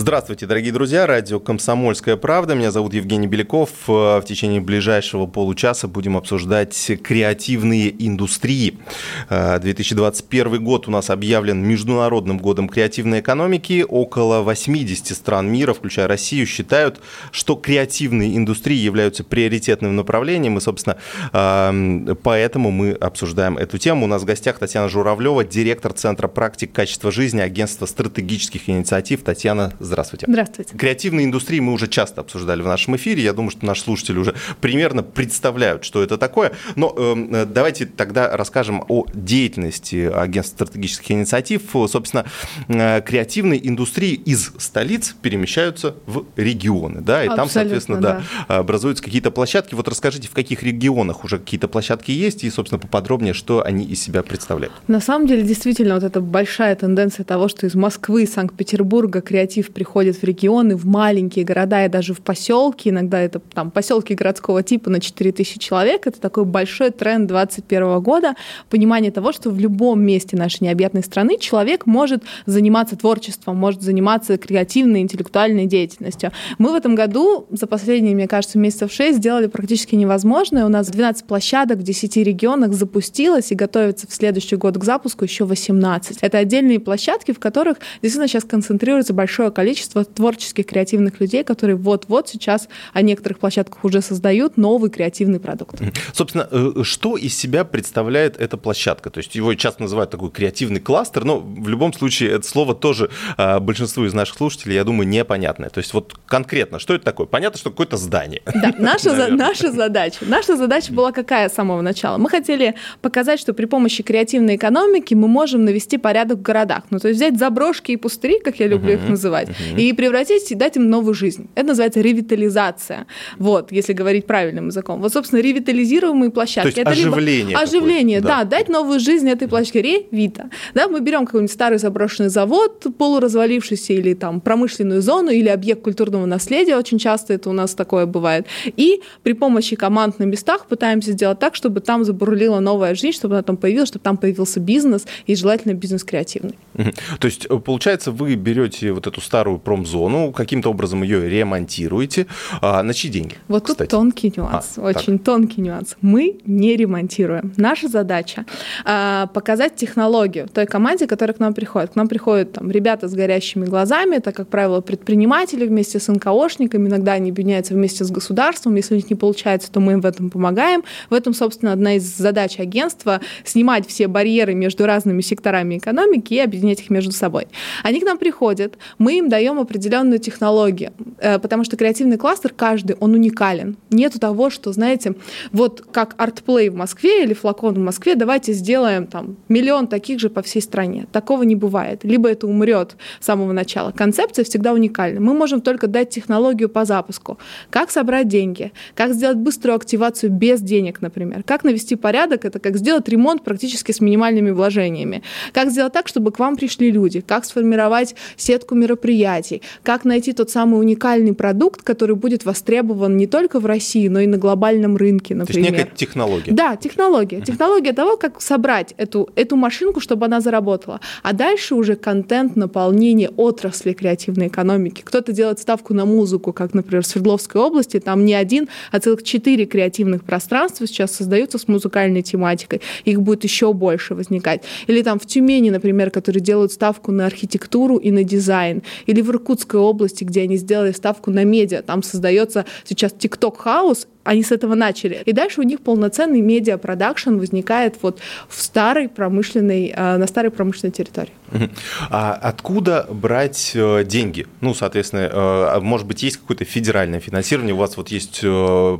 Здравствуйте, дорогие друзья. Радио «Комсомольская правда». Меня зовут Евгений Беляков. В течение ближайшего получаса будем обсуждать креативные индустрии. 2021 год у нас объявлен Международным годом креативной экономики. Около 80 стран мира, включая Россию, считают, что креативные индустрии являются приоритетным направлением. И, собственно, поэтому мы обсуждаем эту тему. У нас в гостях Татьяна Журавлева, директор Центра практик качества жизни Агентства стратегических инициатив. Татьяна, Здравствуйте. Здравствуйте. Креативные индустрии мы уже часто обсуждали в нашем эфире. Я думаю, что наши слушатели уже примерно представляют, что это такое. Но э, давайте тогда расскажем о деятельности агентства стратегических инициатив. Собственно, э, креативные индустрии из столиц перемещаются в регионы, да, и Абсолютно, там, соответственно, да. да, образуются какие-то площадки. Вот расскажите, в каких регионах уже какие-то площадки есть, и, собственно, поподробнее, что они из себя представляют. На самом деле, действительно, вот эта большая тенденция того, что из Москвы, Санкт-Петербурга креатив приходит в регионы, в маленькие города и даже в поселки. Иногда это там поселки городского типа на 4000 человек. Это такой большой тренд 2021 года. Понимание того, что в любом месте нашей необъятной страны человек может заниматься творчеством, может заниматься креативной, интеллектуальной деятельностью. Мы в этом году за последние, мне кажется, месяцев 6 сделали практически невозможное. У нас 12 площадок в 10 регионах запустилось и готовится в следующий год к запуску еще 18. Это отдельные площадки, в которых действительно сейчас концентрируется большое количество количество творческих, креативных людей, которые вот-вот сейчас о некоторых площадках уже создают новый креативный продукт. Собственно, э, что из себя представляет эта площадка? То есть его часто называют такой креативный кластер, но в любом случае это слово тоже а, большинству из наших слушателей, я думаю, непонятное. То есть вот конкретно, что это такое? Понятно, что какое-то здание. Да, наша, за, наша задача. Наша задача была какая с самого начала? Мы хотели показать, что при помощи креативной экономики мы можем навести порядок в городах. Ну, то есть взять заброшки и пустыри, как я люблю uh-huh, их называть, угу. и превратить, дать им новую жизнь. Это называется ревитализация. Вот, если говорить правильным языком. Вот, собственно, ревитализируемые площадки. То есть это оживление. Либо оживление, да. да, дать новую жизнь этой площадке. Ревита. Да, мы берем какой-нибудь старый заброшенный завод, полуразвалившийся или там промышленную зону, или объект культурного наследия, очень часто это у нас такое бывает, и при помощи команд на местах пытаемся сделать так, чтобы там забурлила новая жизнь, чтобы она там появилась, чтобы там появился бизнес, и желательно бизнес креативный. То есть, э, получается, вы берете вот эту старую старую промзону, каким-то образом ее ремонтируете. А, на чьи деньги? Вот кстати? тут тонкий нюанс, а, очень так. тонкий нюанс. Мы не ремонтируем. Наша задача а, показать технологию той команде, которая к нам приходит. К нам приходят там, ребята с горящими глазами, это, как правило, предприниматели вместе с НКОшниками, иногда они объединяются вместе с государством. Если у них не получается, то мы им в этом помогаем. В этом, собственно, одна из задач агентства — снимать все барьеры между разными секторами экономики и объединять их между собой. Они к нам приходят, мы им даем даем определенную технологию, э, потому что креативный кластер каждый, он уникален. Нету того, что, знаете, вот как артплей в Москве или флакон в Москве, давайте сделаем там миллион таких же по всей стране. Такого не бывает. Либо это умрет с самого начала. Концепция всегда уникальна. Мы можем только дать технологию по запуску. Как собрать деньги, как сделать быструю активацию без денег, например, как навести порядок, это как сделать ремонт практически с минимальными вложениями, как сделать так, чтобы к вам пришли люди, как сформировать сетку мероприятий, как найти тот самый уникальный продукт, который будет востребован не только в России, но и на глобальном рынке, например. То есть некая технология. Да, технология. Технология того, как собрать эту, эту машинку, чтобы она заработала. А дальше уже контент наполнение отрасли креативной экономики. Кто-то делает ставку на музыку, как, например, в Свердловской области, там не один, а целых четыре креативных пространства сейчас создаются с музыкальной тематикой. Их будет еще больше возникать. Или там в Тюмени, например, которые делают ставку на архитектуру и на дизайн. Или в Иркутской области, где они сделали ставку на медиа. Там создается сейчас TikTok house, они с этого начали. И дальше у них полноценный медиа-продакшн возникает вот в старой промышленной, э, на старой промышленной территории. А откуда брать э, деньги? Ну, соответственно, э, а может быть, есть какое-то федеральное финансирование, у вас вот есть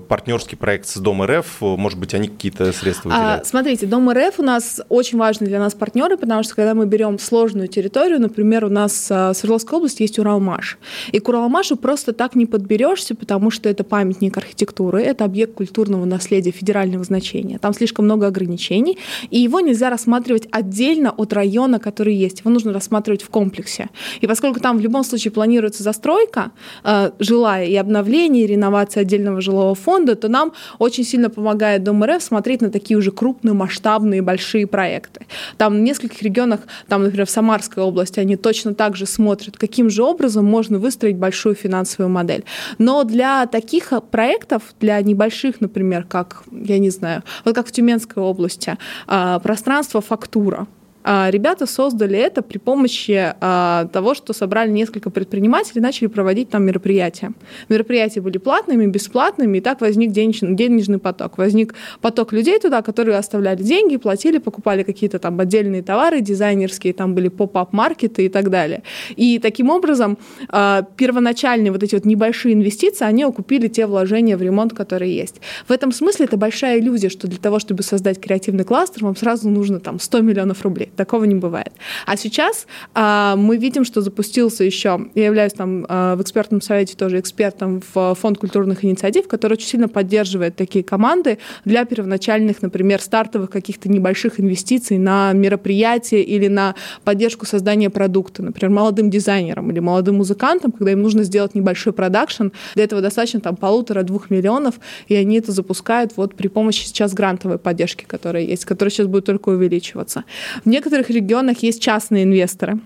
партнерский проект с Дом РФ, может быть, они какие-то средства выделяют? А, смотрите, Дом РФ у нас очень важный для нас партнеры, потому что когда мы берем сложную территорию, например, у нас в Свердловской области есть Уралмаш, и к Уралмашу просто так не подберешься, потому что это памятник архитектуры, это объект культурного наследия федерального значения. Там слишком много ограничений, и его нельзя рассматривать отдельно от района, который есть. Его нужно рассматривать в комплексе. И поскольку там в любом случае планируется застройка, э, жилая и обновление, и реновация отдельного жилого фонда, то нам очень сильно помогает Дом РФ смотреть на такие уже крупные, масштабные, большие проекты. Там в нескольких регионах, там, например, в Самарской области, они точно так же смотрят, каким же образом можно выстроить большую финансовую модель. Но для таких проектов, для небольших, например, как, я не знаю, вот как в Тюменской области, а, пространство фактура, ребята создали это при помощи а, того, что собрали несколько предпринимателей и начали проводить там мероприятия. Мероприятия были платными, бесплатными, и так возник денежный, денежный поток. Возник поток людей туда, которые оставляли деньги, платили, покупали какие-то там отдельные товары дизайнерские, там были поп-ап-маркеты и так далее. И таким образом а, первоначальные вот эти вот небольшие инвестиции, они окупили те вложения в ремонт, которые есть. В этом смысле это большая иллюзия, что для того, чтобы создать креативный кластер, вам сразу нужно там 100 миллионов рублей. Такого не бывает. А сейчас а, мы видим, что запустился еще, я являюсь там а, в экспертном совете тоже экспертом в фонд культурных инициатив, который очень сильно поддерживает такие команды для первоначальных, например, стартовых каких-то небольших инвестиций на мероприятие или на поддержку создания продукта, например, молодым дизайнерам или молодым музыкантам, когда им нужно сделать небольшой продакшн, для этого достаточно там полутора-двух миллионов, и они это запускают вот при помощи сейчас грантовой поддержки, которая есть, которая сейчас будет только увеличиваться. В некоторых регионах есть частные инвесторы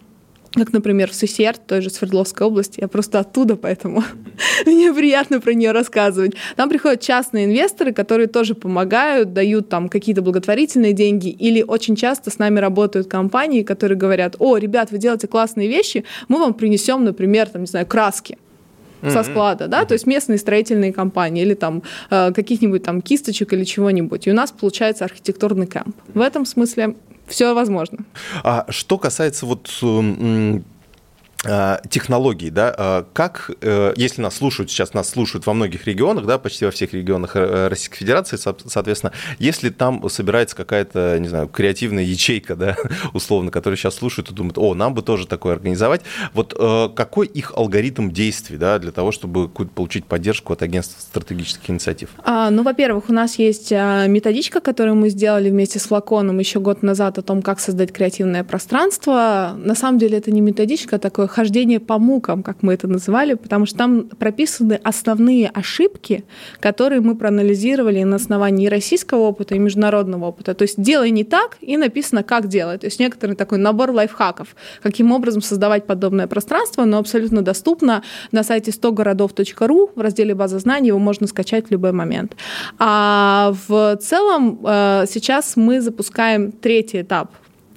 как, например, в СССР, той же Свердловской области. Я просто оттуда, поэтому мне приятно про нее рассказывать. Там приходят частные инвесторы, которые тоже помогают, дают там какие-то благотворительные деньги, или очень часто с нами работают компании, которые говорят, о, ребят, вы делаете классные вещи, мы вам принесем, например, там, не знаю, краски со склада, да, то есть местные строительные компании или там э, каких-нибудь там кисточек или чего-нибудь. И у нас получается архитектурный кемп. В этом смысле все возможно. А что касается вот а, технологий, да, а, как, э, если нас слушают, сейчас нас слушают во многих регионах, да, почти во всех регионах э, Российской Федерации, соответственно, если там собирается какая-то, не знаю, креативная ячейка, да, условно, которая сейчас слушают и думают, о, нам бы тоже такое организовать, вот э, какой их алгоритм действий, да, для того, чтобы получить поддержку от агентства стратегических инициатив? А, ну, во-первых, у нас есть методичка, которую мы сделали вместе с Флаконом еще год назад о том, как создать креативное пространство. На самом деле это не методичка, а такое хождение по мукам, как мы это называли, потому что там прописаны основные ошибки, которые мы проанализировали на основании российского опыта, и международного опыта. То есть делай не так, и написано, как делать. То есть некоторый такой набор лайфхаков, каким образом создавать подобное пространство, но абсолютно доступно на сайте 100городов.ру в разделе «База знаний», его можно скачать в любой момент. А в целом э, сейчас мы запускаем третий этап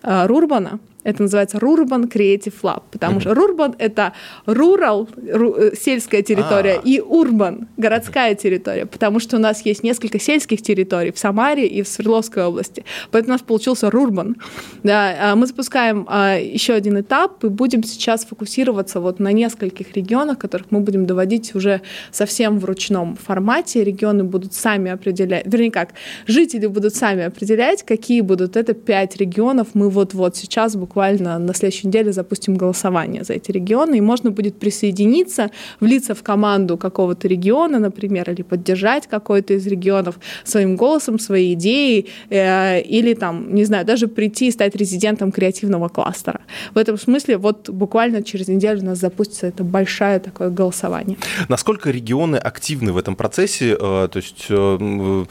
э, Рурбана — это называется Rural Creative Lab, потому что Rural — это rural, э, сельская территория, а. и urban — городская территория, потому что у нас есть несколько сельских территорий в Самаре и в Свердловской области. Поэтому у нас получился Рурбан. Да, а мы запускаем а, еще один этап и будем сейчас фокусироваться вот на нескольких регионах, которых мы будем доводить уже совсем в ручном формате. Регионы будут сами определять, вернее как, жители будут сами определять, какие будут. Это пять регионов. Мы вот-вот сейчас буквально буквально на следующей неделе запустим голосование за эти регионы, и можно будет присоединиться, влиться в команду какого-то региона, например, или поддержать какой-то из регионов своим голосом, своей идеей, э, или там, не знаю, даже прийти и стать резидентом креативного кластера. В этом смысле вот буквально через неделю у нас запустится это большое такое голосование. Насколько регионы активны в этом процессе? Э, то есть э,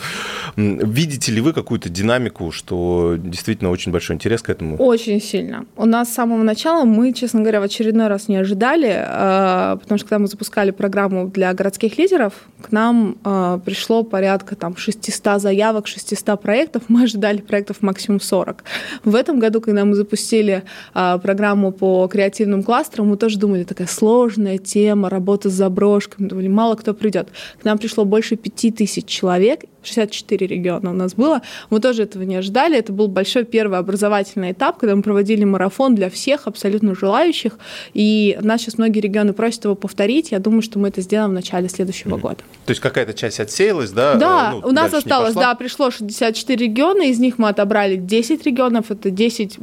видите ли вы какую-то динамику, что действительно очень большой интерес к этому? Очень сильно сильно. У нас с самого начала мы, честно говоря, в очередной раз не ожидали, э, потому что когда мы запускали программу для городских лидеров, к нам э, пришло порядка там 600 заявок, 600 проектов. Мы ожидали проектов максимум 40. В этом году, когда мы запустили э, программу по креативным кластерам, мы тоже думали, такая сложная тема, работа с заброшками, думали, мало кто придет. К нам пришло больше 5000 человек, 64 региона у нас было. Мы тоже этого не ожидали. Это был большой первый образовательный этап, когда мы проводили марафон для всех абсолютно желающих. И нас сейчас многие регионы просят его повторить. Я думаю, что мы это сделаем в начале следующего mm. года. То есть какая-то часть отсеялась, да? Да, ну, у нас осталось, да, пришло 64 региона, из них мы отобрали 10 регионов, это 10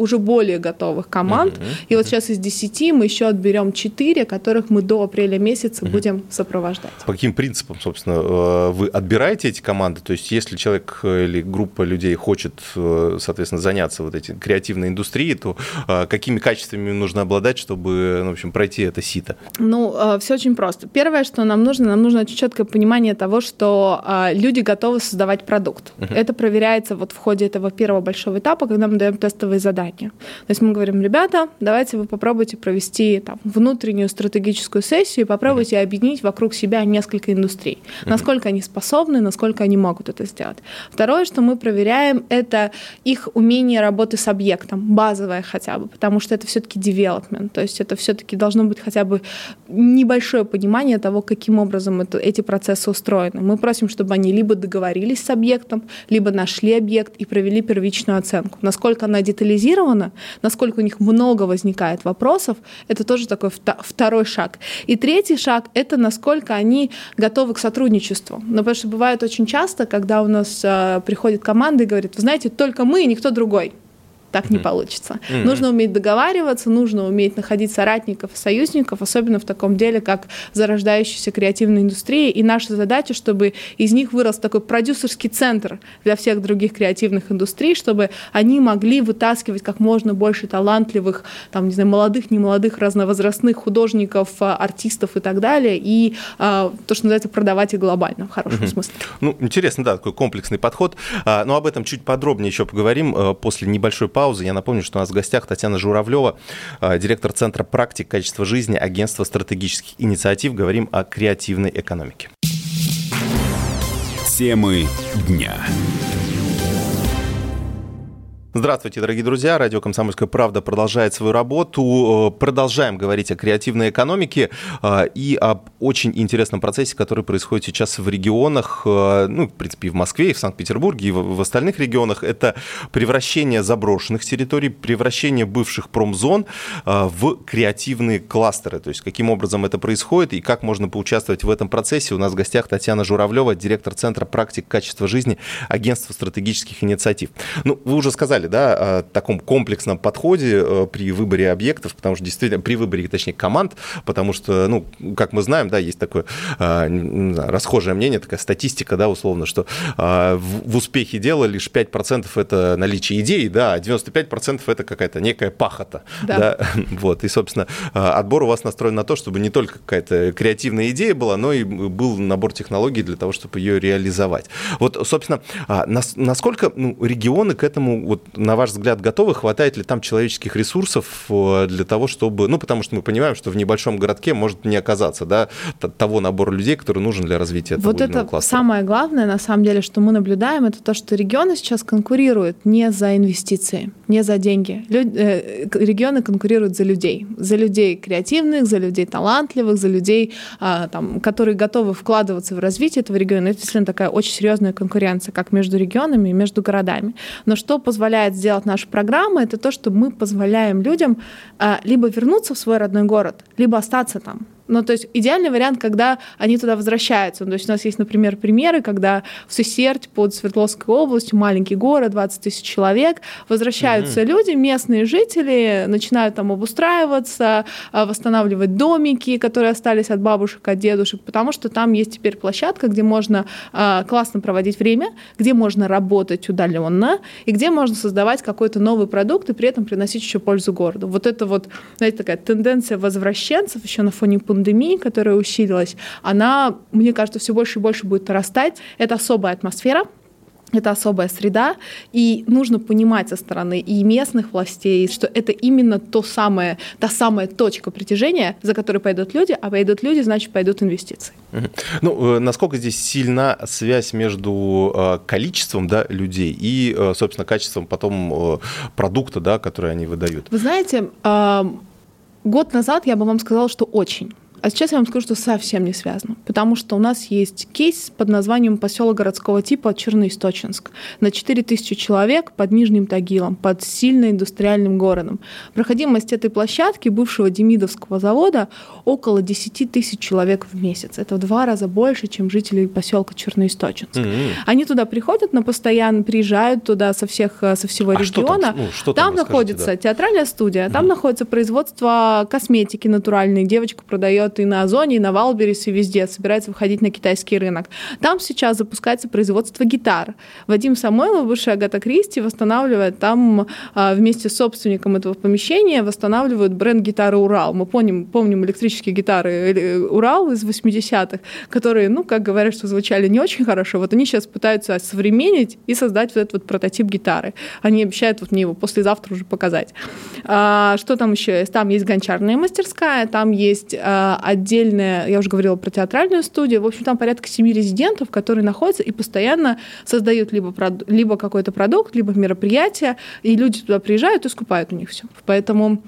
уже более готовых команд. Uh-huh. И вот сейчас из 10 мы еще отберем 4, которых мы до апреля месяца uh-huh. будем сопровождать. По каким принципам, собственно, э, вы отбираете эти команды? То есть если человек э, или группа людей хочет, э, соответственно, заняться вот этой креативной индустрией, то какими качествами нужно обладать, чтобы, ну, в общем, пройти это сито? Ну, все очень просто. Первое, что нам нужно, нам нужно очень четкое понимание того, что люди готовы создавать продукт. Uh-huh. Это проверяется вот в ходе этого первого большого этапа, когда мы даем тестовые задания. То есть мы говорим, ребята, давайте вы попробуйте провести там, внутреннюю стратегическую сессию и попробуйте uh-huh. объединить вокруг себя несколько индустрий. Uh-huh. Насколько они способны, насколько они могут это сделать. Второе, что мы проверяем, это их умение работы с объектом, базовое хотя бы, потому что это все-таки development, то есть это все-таки должно быть хотя бы небольшое понимание того, каким образом это, эти процессы устроены. Мы просим, чтобы они либо договорились с объектом, либо нашли объект и провели первичную оценку. Насколько она детализирована, насколько у них много возникает вопросов, это тоже такой второй шаг. И третий шаг — это насколько они готовы к сотрудничеству. Но потому что бывает очень часто, когда у нас э, приходит команда и говорит, вы знаете, только мы и никто другой так mm-hmm. не получится. Mm-hmm. Нужно уметь договариваться, нужно уметь находить соратников, союзников, особенно в таком деле, как зарождающаяся креативная индустрия. И наша задача, чтобы из них вырос такой продюсерский центр для всех других креативных индустрий, чтобы они могли вытаскивать как можно больше талантливых, там, не знаю, молодых, немолодых, разновозрастных художников, а, артистов и так далее, и а, то, что называется, продавать их глобально, в хорошем mm-hmm. смысле. Ну, интересно, да, такой комплексный подход. А, но об этом чуть подробнее еще поговорим а, после небольшой паузы паузы. Я напомню, что у нас в гостях Татьяна Журавлева, э, директор Центра практик качества жизни Агентства стратегических инициатив. Говорим о креативной экономике. Темы дня. Здравствуйте, дорогие друзья. Радио «Комсомольская правда» продолжает свою работу. Э, продолжаем говорить о креативной экономике э, и об очень интересном процессе, который происходит сейчас в регионах, э, ну, в принципе, и в Москве, и в Санкт-Петербурге, и в остальных регионах. Это превращение заброшенных территорий, превращение бывших промзон в креативные кластеры. То есть, каким образом это происходит и как можно поучаствовать в этом процессе. У нас в гостях Татьяна Журавлева, директор Центра практик качества жизни Агентства стратегических инициатив. Ну, вы уже сказали, сказали, да, о таком комплексном подходе э, при выборе объектов, потому что действительно при выборе, точнее, команд, потому что, ну, как мы знаем, да, есть такое э, расхожее мнение, такая статистика, да, условно, что э, в успехе дела лишь 5% это наличие идей, да, а 95% это какая-то некая пахота. Да. да. Вот, и, собственно, отбор у вас настроен на то, чтобы не только какая-то креативная идея была, но и был набор технологий для того, чтобы ее реализовать. Вот, собственно, а, насколько ну, регионы к этому вот на ваш взгляд, готовы? Хватает ли там человеческих ресурсов э, для того, чтобы... Ну, потому что мы понимаем, что в небольшом городке может не оказаться да, того набора людей, который нужен для развития этого Вот это кластера. самое главное, на самом деле, что мы наблюдаем, это то, что регионы сейчас конкурируют не за инвестиции, не за деньги. Лю... Э, регионы конкурируют за людей. За людей креативных, за людей талантливых, за людей, а, там, которые готовы вкладываться в развитие этого региона. Это действительно такая очень серьезная конкуренция, как между регионами и между городами. Но что позволяет позволяет сделать наша программа, это то, что мы позволяем людям а, либо вернуться в свой родной город, либо остаться там. Ну, то есть идеальный вариант, когда они туда возвращаются. Ну, то есть у нас есть, например, примеры, когда в Сусерть под Свердловской областью, маленький город, 20 тысяч человек, возвращаются mm-hmm. люди, местные жители, начинают там обустраиваться, а, восстанавливать домики, которые остались от бабушек, от дедушек, потому что там есть теперь площадка, где можно а, классно проводить время, где можно работать удаленно и где можно создавать какой-то новый продукт и при этом приносить еще пользу городу. Вот это вот, знаете, такая тенденция возвращенцев еще на фоне пандемии пандемии, которая усилилась, она, мне кажется, все больше и больше будет нарастать. Это особая атмосфера, это особая среда, и нужно понимать со стороны и местных властей, что это именно то самое, та самая точка притяжения, за которой пойдут люди, а пойдут люди, значит, пойдут инвестиции. Ну, э, насколько здесь сильна связь между э, количеством да, людей и, э, собственно, качеством потом продукта, да, который они выдают? Вы знаете, год назад я бы вам сказала, что очень. А сейчас я вам скажу, что совсем не связано, потому что у нас есть кейс под названием поселок городского типа Черноисточинск на 4000 человек под Нижним Тагилом, под сильно индустриальным городом. Проходимость этой площадки бывшего Демидовского завода около 10 тысяч человек в месяц. Это в два раза больше, чем жители поселка Черноисточинск. Mm-hmm. Они туда приходят на постоянно, приезжают туда со всех со всего а региона. Что там, ну, что там, там находится да? театральная студия, mm-hmm. там находится производство косметики натуральной. Девочка продает и на Озоне, и на Валберис, и везде, собирается выходить на китайский рынок. Там сейчас запускается производство гитар. Вадим Самойлов, бывший Агата Кристи, восстанавливает там а, вместе с собственником этого помещения, восстанавливают бренд гитары «Урал». Мы помним, помним электрические гитары э, «Урал» из 80-х, которые, ну, как говорят, что звучали не очень хорошо. Вот они сейчас пытаются современнить и создать вот этот вот прототип гитары. Они обещают вот мне его послезавтра уже показать. А, что там еще есть? Там есть гончарная мастерская, там есть а, отдельная, я уже говорила про театральную студию, в общем, там порядка семи резидентов, которые находятся и постоянно создают либо, либо какой-то продукт, либо мероприятие, и люди туда приезжают и скупают у них все. Поэтому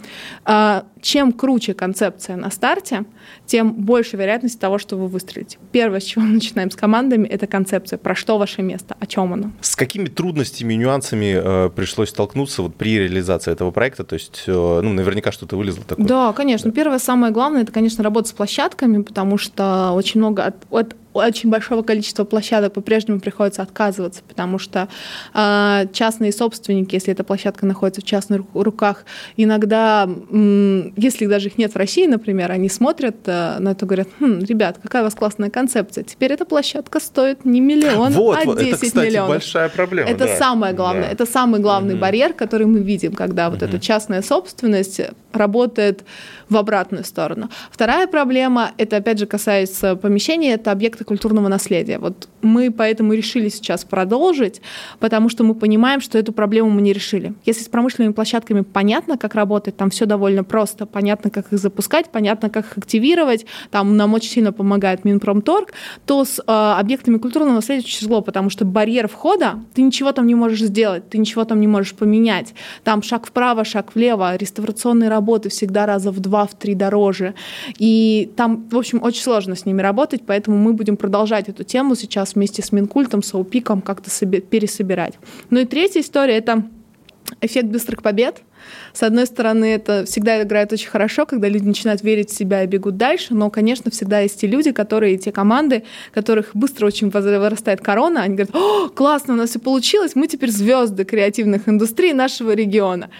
а, чем круче концепция на старте, тем больше вероятность того, что вы выстрелите. Первое, с чего мы начинаем с командами, это концепция. Про что ваше место, о чем оно. С какими трудностями и нюансами э, пришлось столкнуться вот при реализации этого проекта? То есть, э, ну, наверняка что-то вылезло такое. Да, конечно. Да. Первое, самое главное, это, конечно, работа с площадками, потому что очень много от, от очень большого количества площадок по-прежнему приходится отказываться, потому что э, частные собственники, если эта площадка находится в частных руках, иногда, м, если даже их нет в России, например, они смотрят э, на это и говорят, хм, ребят, какая у вас классная концепция, теперь эта площадка стоит не миллион, вот, а 10 это, кстати, миллионов. большая проблема. Это да. самое главное, да. это самый главный mm-hmm. барьер, который мы видим, когда mm-hmm. вот эта частная собственность работает в обратную сторону. Вторая проблема, это опять же касается помещений, это объекты культурного наследия. Вот мы поэтому решили сейчас продолжить, потому что мы понимаем, что эту проблему мы не решили. Если с промышленными площадками понятно, как работать, там все довольно просто, понятно, как их запускать, понятно, как их активировать, там нам очень сильно помогает Минпромторг, то с э, объектами культурного наследия тяжело, потому что барьер входа, ты ничего там не можешь сделать, ты ничего там не можешь поменять. Там шаг вправо, шаг влево, реставрационные работы всегда раза в два, в три дороже. И там, в общем, очень сложно с ними работать, поэтому мы будем продолжать эту тему сейчас вместе с Минкультом, с АУПИКом как-то пересобирать. Ну и третья история — это эффект быстрых побед. С одной стороны, это всегда играет очень хорошо, когда люди начинают верить в себя и бегут дальше, но, конечно, всегда есть те люди, которые, те команды, которых быстро очень вырастает корона, они говорят, о, классно, у нас все получилось, мы теперь звезды креативных индустрий нашего региона.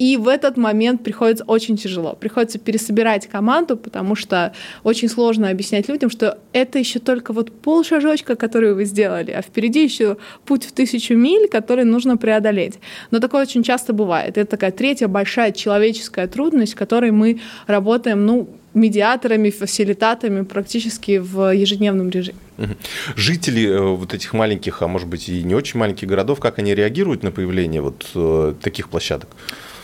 И в этот момент приходится очень тяжело. Приходится пересобирать команду, потому что очень сложно объяснять людям, что это еще только вот пол шажочка, который вы сделали, а впереди еще путь в тысячу миль, который нужно преодолеть. Но такое очень часто бывает. Это такая третья большая человеческая трудность, которой мы работаем, ну, медиаторами, фасилитатами практически в ежедневном режиме. Жители э, вот этих маленьких, а может быть и не очень маленьких городов, как они реагируют на появление вот э, таких площадок?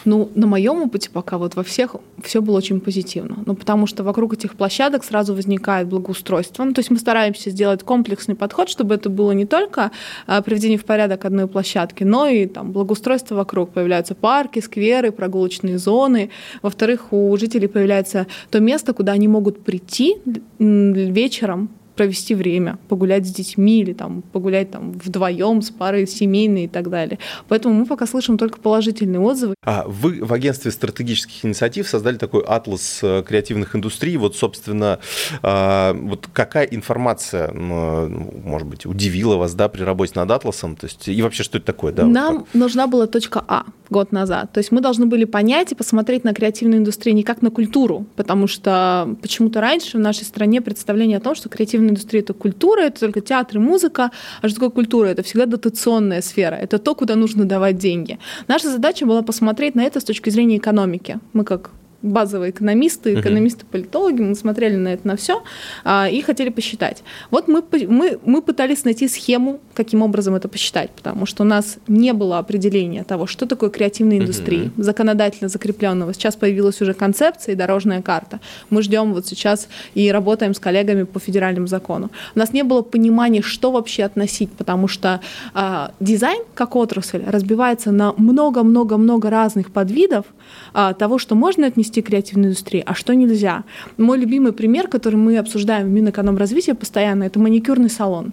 Ну, на моем опыте пока вот во всех все было очень позитивно. Ну, потому что вокруг этих площадок сразу возникает благоустройство. Ну, то есть мы стараемся сделать комплексный подход, чтобы это было не только а, приведение в порядок одной площадки, но и там благоустройство вокруг. Появляются парки, скверы, прогулочные зоны. Во-вторых, у жителей появляется то место, куда они могут прийти вечером, провести время, погулять с детьми или там, погулять там, вдвоем с парой семейной и так далее. Поэтому мы пока слышим только положительные отзывы. А вы в агентстве стратегических инициатив создали такой атлас э, креативных индустрий. Вот, собственно, а, вот какая информация, ну, может быть, удивила вас да, при работе над атласом? То есть, и вообще, что это такое? Да, Нам вот нужна была точка А год назад. То есть мы должны были понять и посмотреть на креативную индустрию не как на культуру, потому что почему-то раньше в нашей стране представление о том, что креативная индустрия — это культура, это только театр и музыка. А что такое культура? Это всегда дотационная сфера. Это то, куда нужно давать деньги. Наша задача была посмотреть на это с точки зрения экономики. Мы как базовые экономисты, экономисты-политологи, мы смотрели на это на все а, и хотели посчитать. Вот мы, мы, мы пытались найти схему, каким образом это посчитать, потому что у нас не было определения того, что такое креативная индустрия, законодательно закрепленного. Сейчас появилась уже концепция и дорожная карта. Мы ждем вот сейчас и работаем с коллегами по федеральному закону. У нас не было понимания, что вообще относить, потому что а, дизайн как отрасль разбивается на много-много-много разных подвидов а, того, что можно отнести нести креативной индустрии, а что нельзя. Мой любимый пример, который мы обсуждаем в Минэкономразвитии постоянно, это маникюрный салон.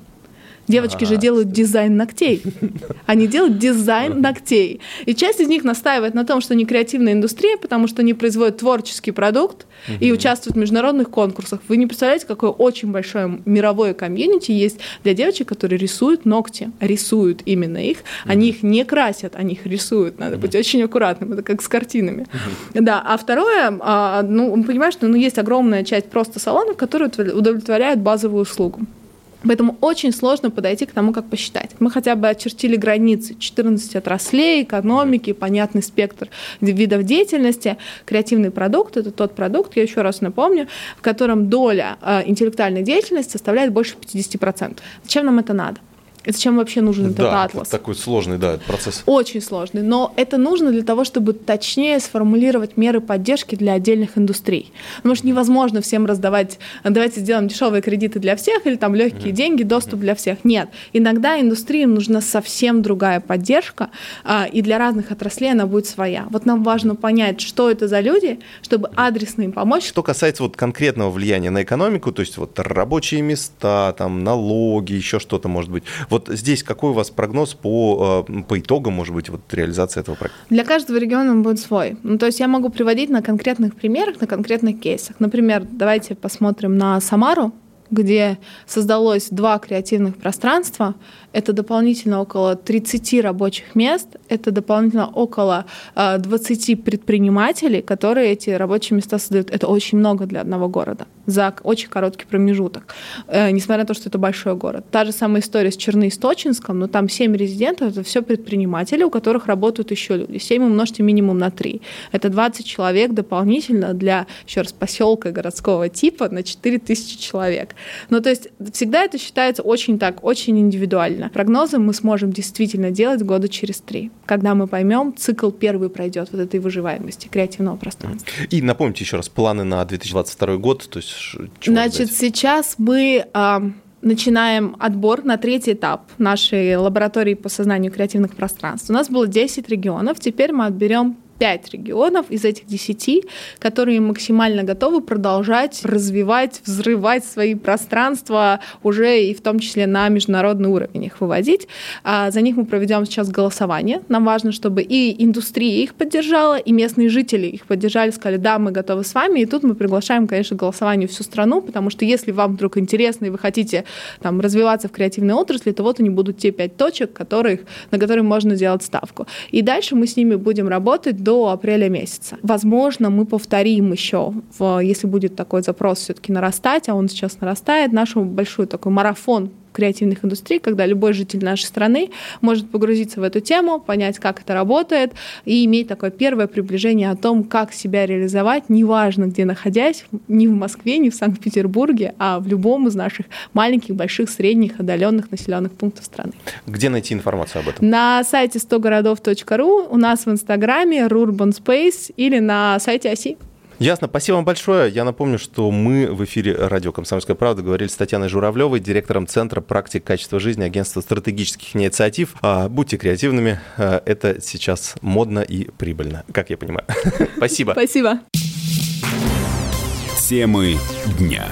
Девочки же делают дизайн ногтей. Они делают дизайн ногтей. И часть из них настаивает на том, что не креативная индустрия, потому что они производят творческий продукт и участвуют в международных конкурсах. Вы не представляете, какое очень большое мировое комьюнити есть для девочек, которые рисуют ногти, рисуют именно их. Они их не красят, они их рисуют. Надо быть очень аккуратным. Это как с картинами. Да. А второе, а, ну, понимаешь, что ну, есть огромная часть просто салонов, которые удовлетворяют базовую услугу. Поэтому очень сложно подойти к тому, как посчитать. Мы хотя бы очертили границы 14 отраслей, экономики, понятный спектр видов деятельности. Креативный продукт – это тот продукт, я еще раз напомню, в котором доля э, интеллектуальной деятельности составляет больше 50%. Зачем нам это надо? Зачем вообще нужен этот да, атлас? такой сложный, да, процесс. Очень сложный, но это нужно для того, чтобы точнее сформулировать меры поддержки для отдельных индустрий. Потому что невозможно всем раздавать, давайте сделаем дешевые кредиты для всех или там легкие mm-hmm. деньги, доступ mm-hmm. для всех. Нет, иногда индустриям нужна совсем другая поддержка, а, и для разных отраслей она будет своя. Вот нам важно понять, что это за люди, чтобы адресно им помочь. Что касается вот конкретного влияния на экономику, то есть вот рабочие места, там налоги, еще что-то может быть вот здесь какой у вас прогноз по, э, по итогам, может быть, вот реализации этого проекта? Для каждого региона он будет свой. Ну, то есть я могу приводить на конкретных примерах, на конкретных кейсах. Например, давайте посмотрим на Самару, где создалось два креативных пространства. Это дополнительно около 30 рабочих мест, это дополнительно около 20 э, предпринимателей, которые эти рабочие места создают. Это очень много для одного города за очень короткий промежуток, э, несмотря на то, что это большой город. Та же самая история с Черноисточинском, но там 7 резидентов, это все предприниматели, у которых работают еще люди. 7 умножьте минимум на 3. Это 20 человек дополнительно для, еще раз, поселка городского типа на 4 тысячи человек. Ну, то есть всегда это считается очень так, очень индивидуально. Прогнозы мы сможем действительно делать года через три, когда мы поймем, цикл первый пройдет вот этой выживаемости креативного пространства. И напомните еще раз планы на 2022 год, то есть Значит, сейчас мы начинаем отбор на третий этап нашей лаборатории по сознанию креативных пространств. У нас было 10 регионов, теперь мы отберем 5 регионов из этих 10, которые максимально готовы продолжать развивать, взрывать свои пространства уже и в том числе на международный уровень их выводить. А за них мы проведем сейчас голосование. Нам важно, чтобы и индустрия их поддержала, и местные жители их поддержали, сказали, да, мы готовы с вами. И тут мы приглашаем, конечно, голосование всю страну, потому что если вам вдруг интересно и вы хотите там, развиваться в креативной отрасли, то вот они будут те пять точек, которых, на которые можно делать ставку. И дальше мы с ними будем работать до апреля месяца. Возможно, мы повторим еще, в, если будет такой запрос все-таки нарастать, а он сейчас нарастает, нашу большой такой марафон креативных индустрий, когда любой житель нашей страны может погрузиться в эту тему, понять, как это работает, и иметь такое первое приближение о том, как себя реализовать, неважно, где находясь, не в Москве, не в Санкт-Петербурге, а в любом из наших маленьких, больших, средних, отдаленных населенных пунктов страны. Где найти информацию об этом? На сайте 100городов.ру, у нас в Инстаграме Rurban Space или на сайте ОСИ. Ясно. Спасибо вам большое. Я напомню, что мы в эфире радио «Комсомольская правда» говорили с Татьяной Журавлевой, директором Центра практик качества жизни Агентства стратегических инициатив. А, будьте креативными. А, это сейчас модно и прибыльно, как я понимаю. Спасибо. Спасибо. Темы дня.